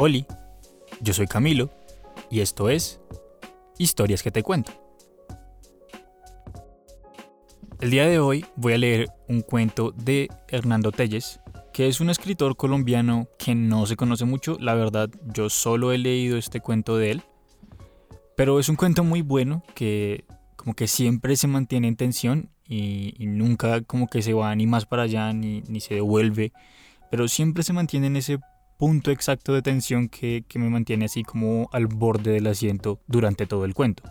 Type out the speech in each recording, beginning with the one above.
Oli, yo soy Camilo y esto es Historias que te cuento. El día de hoy voy a leer un cuento de Hernando Telles, que es un escritor colombiano que no se conoce mucho, la verdad yo solo he leído este cuento de él, pero es un cuento muy bueno que como que siempre se mantiene en tensión y, nunca como que se va ni más para allá ni, ni se devuelve, pero siempre se mantiene en ese punto exacto de tensión que, me mantiene así como al borde del asiento durante todo el cuento.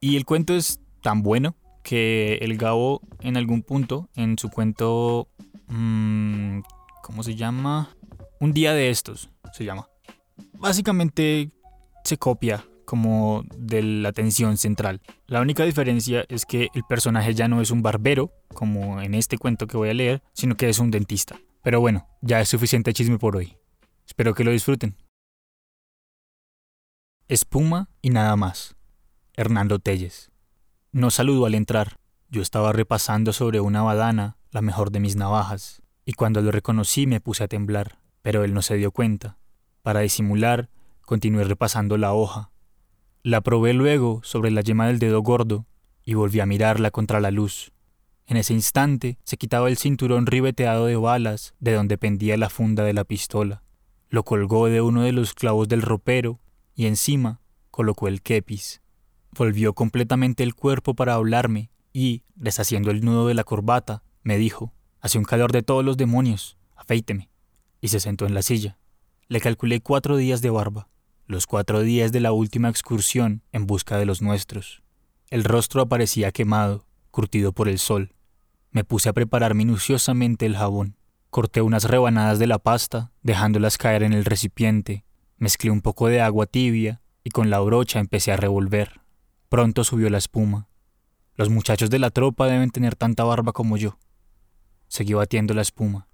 Y el cuento es tan bueno que el Gabo en algún punto, en su cuento, mmm, ¿cómo se llama? Un día de estos, se llama. Básicamente se copia como de la tensión central. La única diferencia es que el personaje ya no es un barbero, como en este cuento que voy a leer, sino que es un dentista. Pero bueno, ya es suficiente chisme por hoy. Espero que lo disfruten. Espuma y nada más. Hernando Telles. No saludó al entrar. Yo estaba repasando sobre una badana, la mejor de mis navajas, y cuando lo reconocí me puse a temblar, pero él no se dio cuenta. Para disimular, continué repasando la hoja. La probé luego sobre la yema del dedo gordo y volví a mirarla contra la luz. En ese instante se quitaba el cinturón ribeteado de balas de donde pendía la funda de la pistola lo colgó de uno de los clavos del ropero y encima colocó el kepis. Volvió completamente el cuerpo para hablarme y, deshaciendo el nudo de la corbata, me dijo, hace un calor de todos los demonios, afeíteme. Y se sentó en la silla. Le calculé cuatro días de barba, los cuatro días de la última excursión en busca de los nuestros. El rostro aparecía quemado, curtido por el sol. Me puse a preparar minuciosamente el jabón. Corté unas rebanadas de la pasta, dejándolas caer en el recipiente, mezclé un poco de agua tibia y con la brocha empecé a revolver. Pronto subió la espuma. Los muchachos de la tropa deben tener tanta barba como yo. Seguí batiendo la espuma.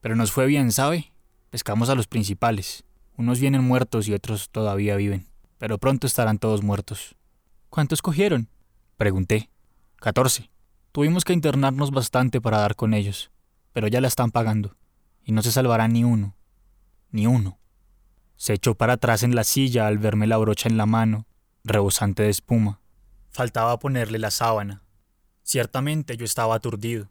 Pero nos fue bien, ¿sabe? Pescamos a los principales. Unos vienen muertos y otros todavía viven. Pero pronto estarán todos muertos. ¿Cuántos cogieron? Pregunté. Catorce. Tuvimos que internarnos bastante para dar con ellos pero ya la están pagando, y no se salvará ni uno, ni uno. Se echó para atrás en la silla al verme la brocha en la mano, rebosante de espuma. Faltaba ponerle la sábana. Ciertamente yo estaba aturdido.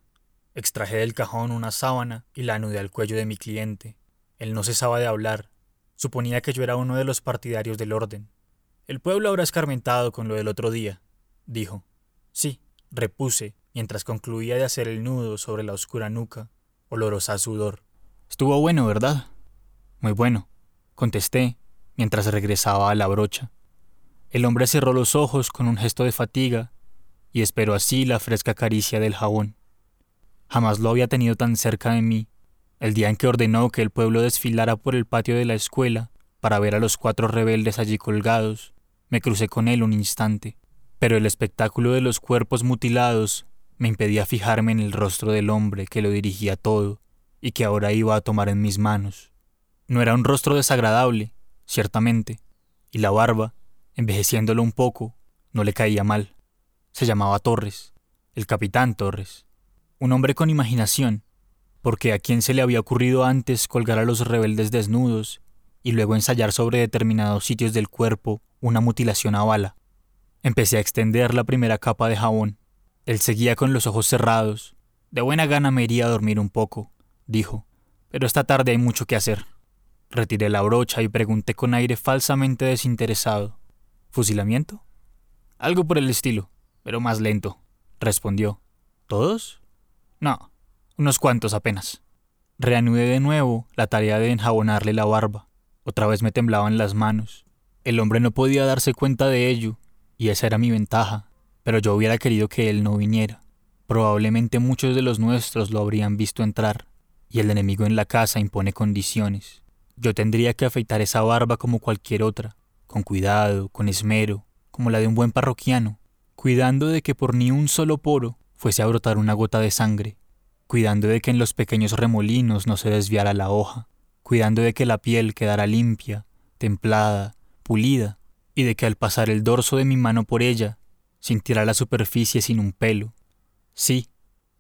Extraje del cajón una sábana y la anudé al cuello de mi cliente. Él no cesaba de hablar. Suponía que yo era uno de los partidarios del orden. El pueblo habrá escarmentado con lo del otro día, dijo. Sí, repuse, mientras concluía de hacer el nudo sobre la oscura nuca olorosa sudor. Estuvo bueno, ¿verdad? Muy bueno, contesté, mientras regresaba a la brocha. El hombre cerró los ojos con un gesto de fatiga y esperó así la fresca caricia del jabón. Jamás lo había tenido tan cerca de mí, el día en que ordenó que el pueblo desfilara por el patio de la escuela para ver a los cuatro rebeldes allí colgados. Me crucé con él un instante, pero el espectáculo de los cuerpos mutilados me impedía fijarme en el rostro del hombre que lo dirigía todo y que ahora iba a tomar en mis manos. No era un rostro desagradable, ciertamente, y la barba, envejeciéndolo un poco, no le caía mal. Se llamaba Torres, el capitán Torres, un hombre con imaginación, porque a quien se le había ocurrido antes colgar a los rebeldes desnudos y luego ensayar sobre determinados sitios del cuerpo una mutilación a bala. Empecé a extender la primera capa de jabón él seguía con los ojos cerrados. De buena gana me iría a dormir un poco, dijo, pero esta tarde hay mucho que hacer. Retiré la brocha y pregunté con aire falsamente desinteresado. ¿Fusilamiento? Algo por el estilo, pero más lento, respondió. ¿Todos? No, unos cuantos apenas. Reanudé de nuevo la tarea de enjabonarle la barba. Otra vez me temblaban las manos. El hombre no podía darse cuenta de ello, y esa era mi ventaja pero yo hubiera querido que él no viniera. Probablemente muchos de los nuestros lo habrían visto entrar, y el enemigo en la casa impone condiciones. Yo tendría que afeitar esa barba como cualquier otra, con cuidado, con esmero, como la de un buen parroquiano, cuidando de que por ni un solo poro fuese a brotar una gota de sangre, cuidando de que en los pequeños remolinos no se desviara la hoja, cuidando de que la piel quedara limpia, templada, pulida, y de que al pasar el dorso de mi mano por ella sintiera la superficie sin un pelo. Sí,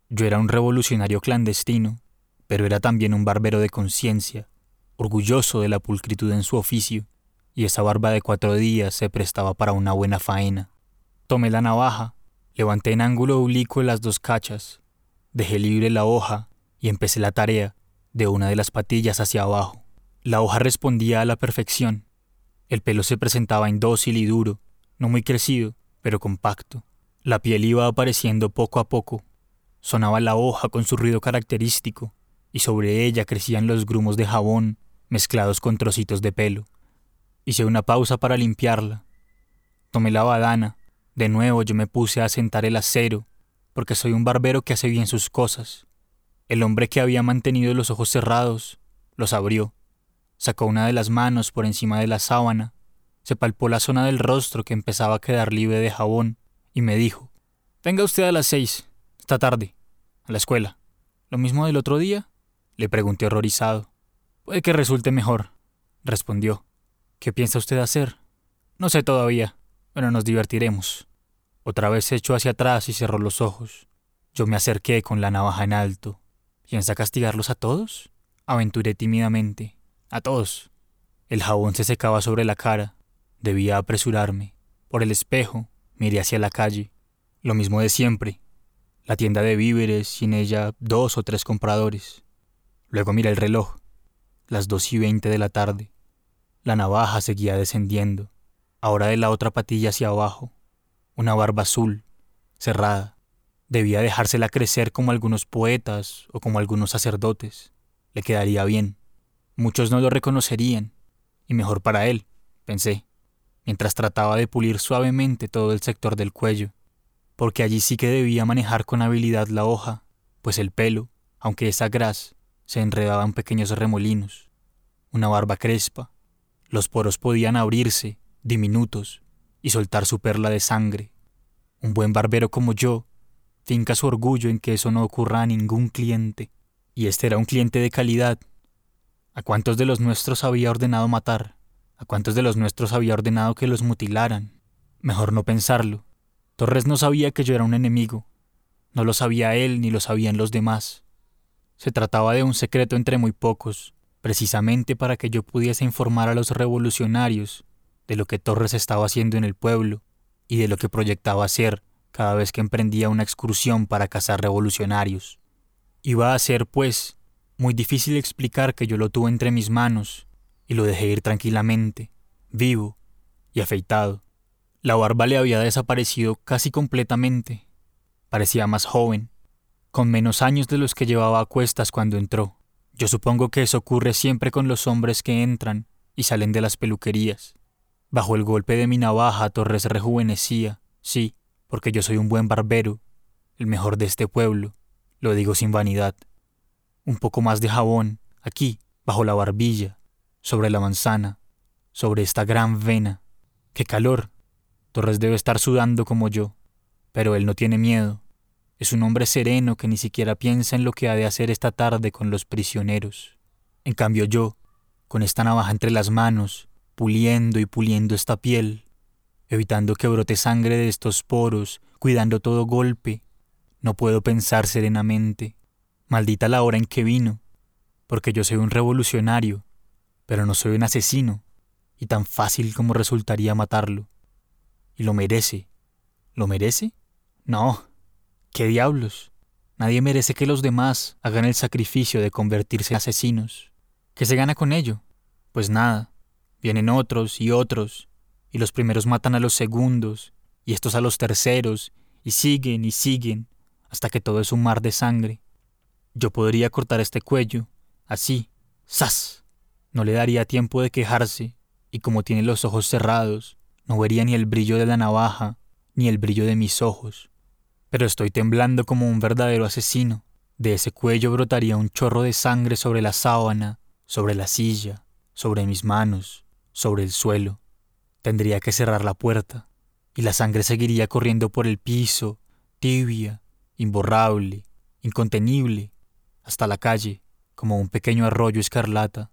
yo era un revolucionario clandestino, pero era también un barbero de conciencia, orgulloso de la pulcritud en su oficio, y esa barba de cuatro días se prestaba para una buena faena. Tomé la navaja, levanté en ángulo oblicuo las dos cachas, dejé libre la hoja y empecé la tarea de una de las patillas hacia abajo. La hoja respondía a la perfección. El pelo se presentaba indócil y duro, no muy crecido, pero compacto. La piel iba apareciendo poco a poco. Sonaba la hoja con su ruido característico, y sobre ella crecían los grumos de jabón mezclados con trocitos de pelo. Hice una pausa para limpiarla. Tomé la badana. De nuevo yo me puse a sentar el acero, porque soy un barbero que hace bien sus cosas. El hombre que había mantenido los ojos cerrados los abrió, sacó una de las manos por encima de la sábana, se palpó la zona del rostro que empezaba a quedar libre de jabón y me dijo, Venga usted a las seis, esta tarde, a la escuela. ¿Lo mismo del otro día? Le pregunté horrorizado. Puede que resulte mejor, respondió. ¿Qué piensa usted hacer? No sé todavía, pero nos divertiremos. Otra vez se echó hacia atrás y cerró los ojos. Yo me acerqué con la navaja en alto. ¿Piensa castigarlos a todos? Aventuré tímidamente. A todos. El jabón se secaba sobre la cara. Debía apresurarme. Por el espejo, miré hacia la calle. Lo mismo de siempre. La tienda de víveres en ella dos o tres compradores. Luego miré el reloj. Las dos y veinte de la tarde. La navaja seguía descendiendo, ahora de la otra patilla hacia abajo. Una barba azul, cerrada. Debía dejársela crecer como algunos poetas o como algunos sacerdotes. Le quedaría bien. Muchos no lo reconocerían. Y mejor para él, pensé, mientras trataba de pulir suavemente todo el sector del cuello, porque allí sí que debía manejar con habilidad la hoja, pues el pelo, aunque esa gras, se enredaba en pequeños remolinos. Una barba crespa. Los poros podían abrirse, diminutos, y soltar su perla de sangre. Un buen barbero como yo finca su orgullo en que eso no ocurra a ningún cliente. Y este era un cliente de calidad. ¿A cuántos de los nuestros había ordenado matar? ¿A cuántos de los nuestros había ordenado que los mutilaran? Mejor no pensarlo. Torres no sabía que yo era un enemigo. No lo sabía él ni lo sabían los demás. Se trataba de un secreto entre muy pocos, precisamente para que yo pudiese informar a los revolucionarios de lo que Torres estaba haciendo en el pueblo y de lo que proyectaba hacer cada vez que emprendía una excursión para cazar revolucionarios. Iba a ser, pues, muy difícil explicar que yo lo tuve entre mis manos y lo dejé ir tranquilamente, vivo y afeitado. La barba le había desaparecido casi completamente. Parecía más joven, con menos años de los que llevaba a cuestas cuando entró. Yo supongo que eso ocurre siempre con los hombres que entran y salen de las peluquerías. Bajo el golpe de mi navaja Torres rejuvenecía, sí, porque yo soy un buen barbero, el mejor de este pueblo, lo digo sin vanidad. Un poco más de jabón, aquí, bajo la barbilla, sobre la manzana, sobre esta gran vena. ¡Qué calor! Torres debe estar sudando como yo, pero él no tiene miedo. Es un hombre sereno que ni siquiera piensa en lo que ha de hacer esta tarde con los prisioneros. En cambio yo, con esta navaja entre las manos, puliendo y puliendo esta piel, evitando que brote sangre de estos poros, cuidando todo golpe. No puedo pensar serenamente. Maldita la hora en que vino, porque yo soy un revolucionario, pero no soy un asesino, y tan fácil como resultaría matarlo. Y lo merece. ¿Lo merece? No. ¿Qué diablos? Nadie merece que los demás hagan el sacrificio de convertirse en asesinos. ¿Qué se gana con ello? Pues nada. Vienen otros y otros, y los primeros matan a los segundos, y estos a los terceros, y siguen y siguen, hasta que todo es un mar de sangre. Yo podría cortar este cuello, así, ¡zas! No le daría tiempo de quejarse, y como tiene los ojos cerrados, no vería ni el brillo de la navaja, ni el brillo de mis ojos. Pero estoy temblando como un verdadero asesino. De ese cuello brotaría un chorro de sangre sobre la sábana, sobre la silla, sobre mis manos, sobre el suelo. Tendría que cerrar la puerta, y la sangre seguiría corriendo por el piso, tibia, imborrable, incontenible, hasta la calle, como un pequeño arroyo escarlata.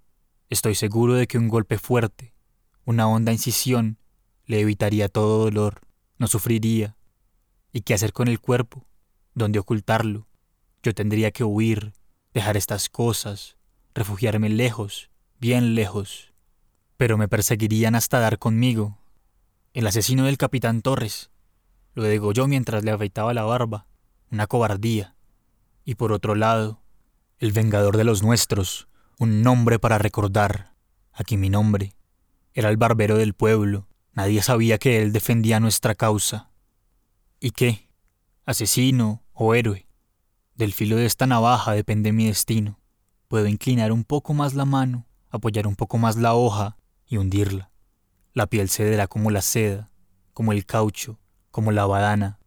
Estoy seguro de que un golpe fuerte, una honda incisión, le evitaría todo dolor, no sufriría. ¿Y qué hacer con el cuerpo? ¿Dónde ocultarlo? Yo tendría que huir, dejar estas cosas, refugiarme lejos, bien lejos. Pero me perseguirían hasta dar conmigo. El asesino del capitán Torres. Lo degolló mientras le afeitaba la barba. Una cobardía. Y por otro lado, el vengador de los nuestros. Un nombre para recordar. Aquí mi nombre. Era el barbero del pueblo. Nadie sabía que él defendía nuestra causa. ¿Y qué? ¿Asesino o héroe? Del filo de esta navaja depende mi destino. Puedo inclinar un poco más la mano, apoyar un poco más la hoja y hundirla. La piel cederá como la seda, como el caucho, como la badana.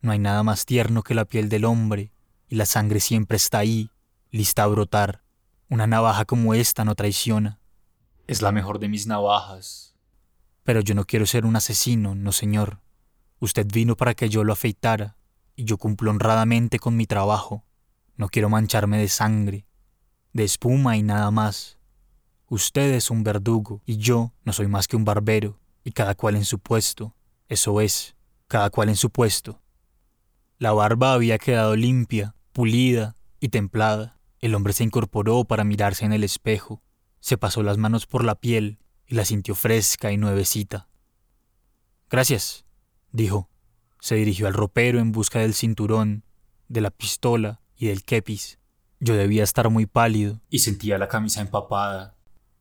No hay nada más tierno que la piel del hombre, y la sangre siempre está ahí, lista a brotar. Una navaja como esta no traiciona. Es la mejor de mis navajas. Pero yo no quiero ser un asesino, no señor. Usted vino para que yo lo afeitara, y yo cumplo honradamente con mi trabajo. No quiero mancharme de sangre, de espuma y nada más. Usted es un verdugo y yo no soy más que un barbero, y cada cual en su puesto. Eso es, cada cual en su puesto. La barba había quedado limpia, pulida y templada. El hombre se incorporó para mirarse en el espejo, se pasó las manos por la piel y la sintió fresca y nuevecita. Gracias, dijo. Se dirigió al ropero en busca del cinturón, de la pistola y del kepis. Yo debía estar muy pálido y sentía la camisa empapada.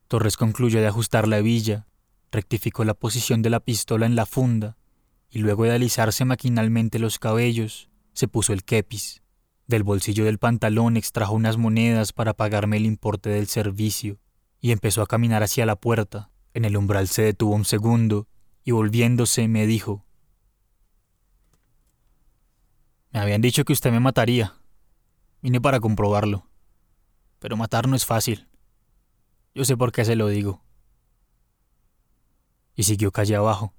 Torres concluyó de ajustar la hebilla, rectificó la posición de la pistola en la funda y luego de alisarse maquinalmente los cabellos, se puso el kepis. Del bolsillo del pantalón extrajo unas monedas para pagarme el importe del servicio y empezó a caminar hacia la puerta. En el umbral se detuvo un segundo y volviéndose me dijo, Me habían dicho que usted me mataría. Vine para comprobarlo. Pero matar no es fácil. Yo sé por qué se lo digo. Y siguió calle abajo.